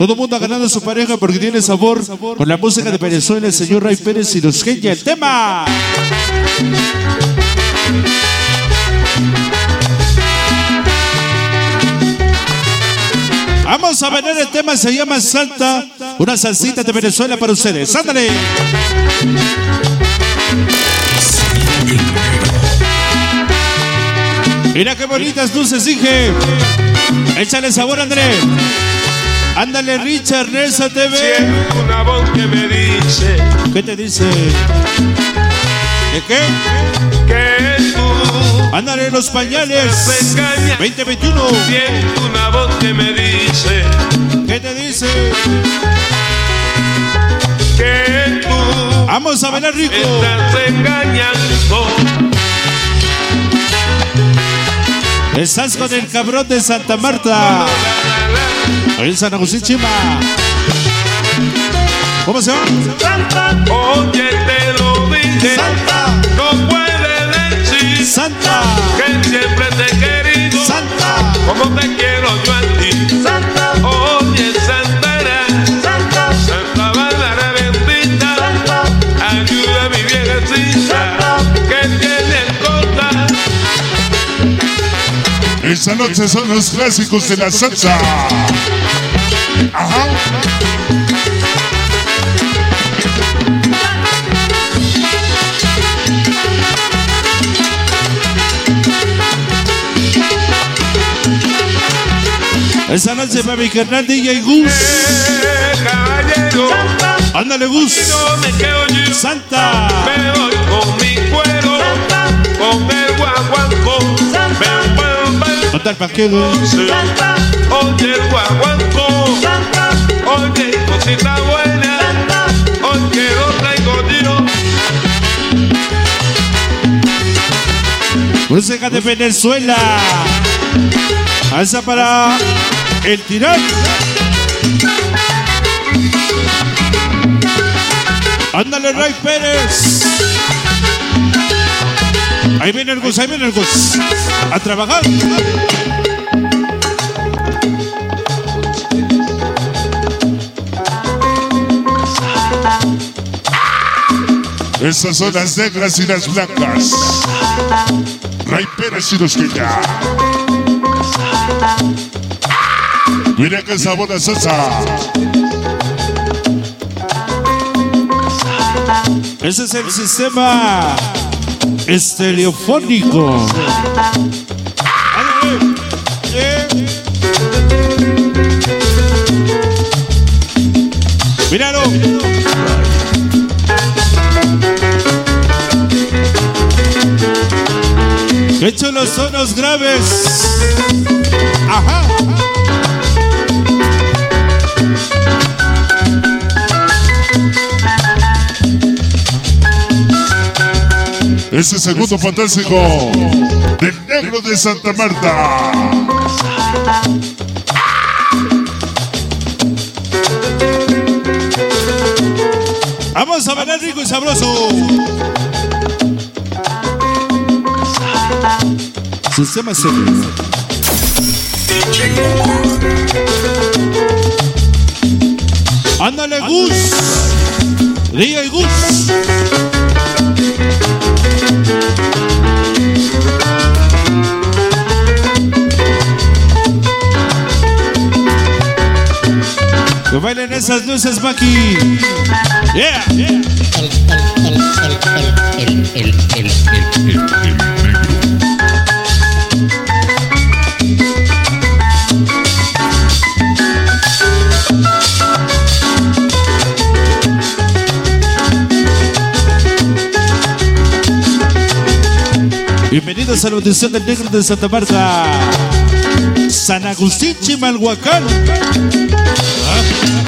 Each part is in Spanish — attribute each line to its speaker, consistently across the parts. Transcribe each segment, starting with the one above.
Speaker 1: Todo mundo ha ganado a su pareja porque tiene sabor con la música de Venezuela, el señor Ray Pérez y los genia el tema. Vamos a ver el tema, se llama Salta, una salsita de Venezuela para ustedes. ¡Ándale! Mira qué bonitas luces, dije. Échale sabor, André. Ándale, Richard, Nelson TV.
Speaker 2: Siento una voz que me dice
Speaker 1: ¿Qué te dice? ¿De qué?
Speaker 2: que tú
Speaker 1: Ándale, los pañales.
Speaker 2: me engañas.
Speaker 1: 2021.
Speaker 2: Siento una voz que me dice
Speaker 1: ¿Qué te dice?
Speaker 2: que tú
Speaker 1: Vamos a bailar rico.
Speaker 2: estás engañando.
Speaker 1: Estás con el cabrón de Santa Marta. El San Agustín Chima. ¿Cómo se llama?
Speaker 2: Oye, te lo dije.
Speaker 1: Santa.
Speaker 2: No puede decir
Speaker 1: Santa.
Speaker 2: que siempre te he querido.
Speaker 1: Santa.
Speaker 2: Como te quiero yo a ti.
Speaker 3: Santa,
Speaker 2: Oye, Santana.
Speaker 3: Santa,
Speaker 2: Santa Bárbara bendita.
Speaker 3: Santa,
Speaker 2: Ayuda a mi viejecita. Que tiene cosas.
Speaker 4: Esta noche son los clásicos de la salsa. Ajá.
Speaker 1: Esa noche para mi carnal DJ Gus. Ándale, Gus. Santa.
Speaker 2: Me voy con mi cuero. Con el guaguancó. Me
Speaker 1: ¿Dónde el paquero?
Speaker 3: Santa,
Speaker 2: Oye, el guaguancó. Cosita buena. Oye, lo traigo
Speaker 1: de Venezuela. Alza para el tirán. Ándale, Ray Pérez. Ahí viene el Gus, ahí viene el Gus. A trabajar.
Speaker 4: Estas son las negras y las blancas. Ray Pérez y los que ya. Mira qué sabor de salsa.
Speaker 1: Ese es el sistema estereofónico. Chulos son los graves. Ajá.
Speaker 4: Ese segundo fantástico del negro de Santa Marta.
Speaker 1: Vamos a bailar rico y sabroso. Sistema serio. Ándale, Gus. DJ Gus. Que bailen esas luces, Maki. Yeah. Bienvenidos a la audición del negro de Santa Marta. San Agustín Chimalhuacán.
Speaker 2: Arroya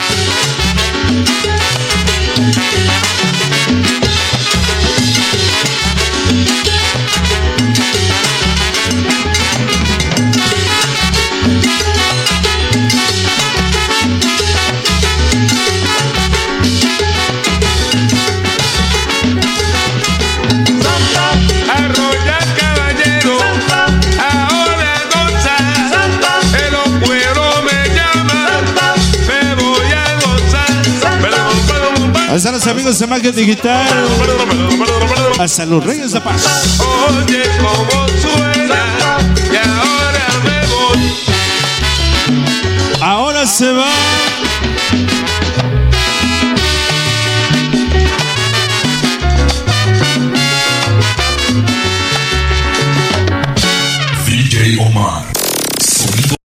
Speaker 1: Hasta los amigos de Magia Digital. Hasta los Reyes de Paz.
Speaker 2: Oye cómo suena y ahora me voy.
Speaker 1: Ahora se va.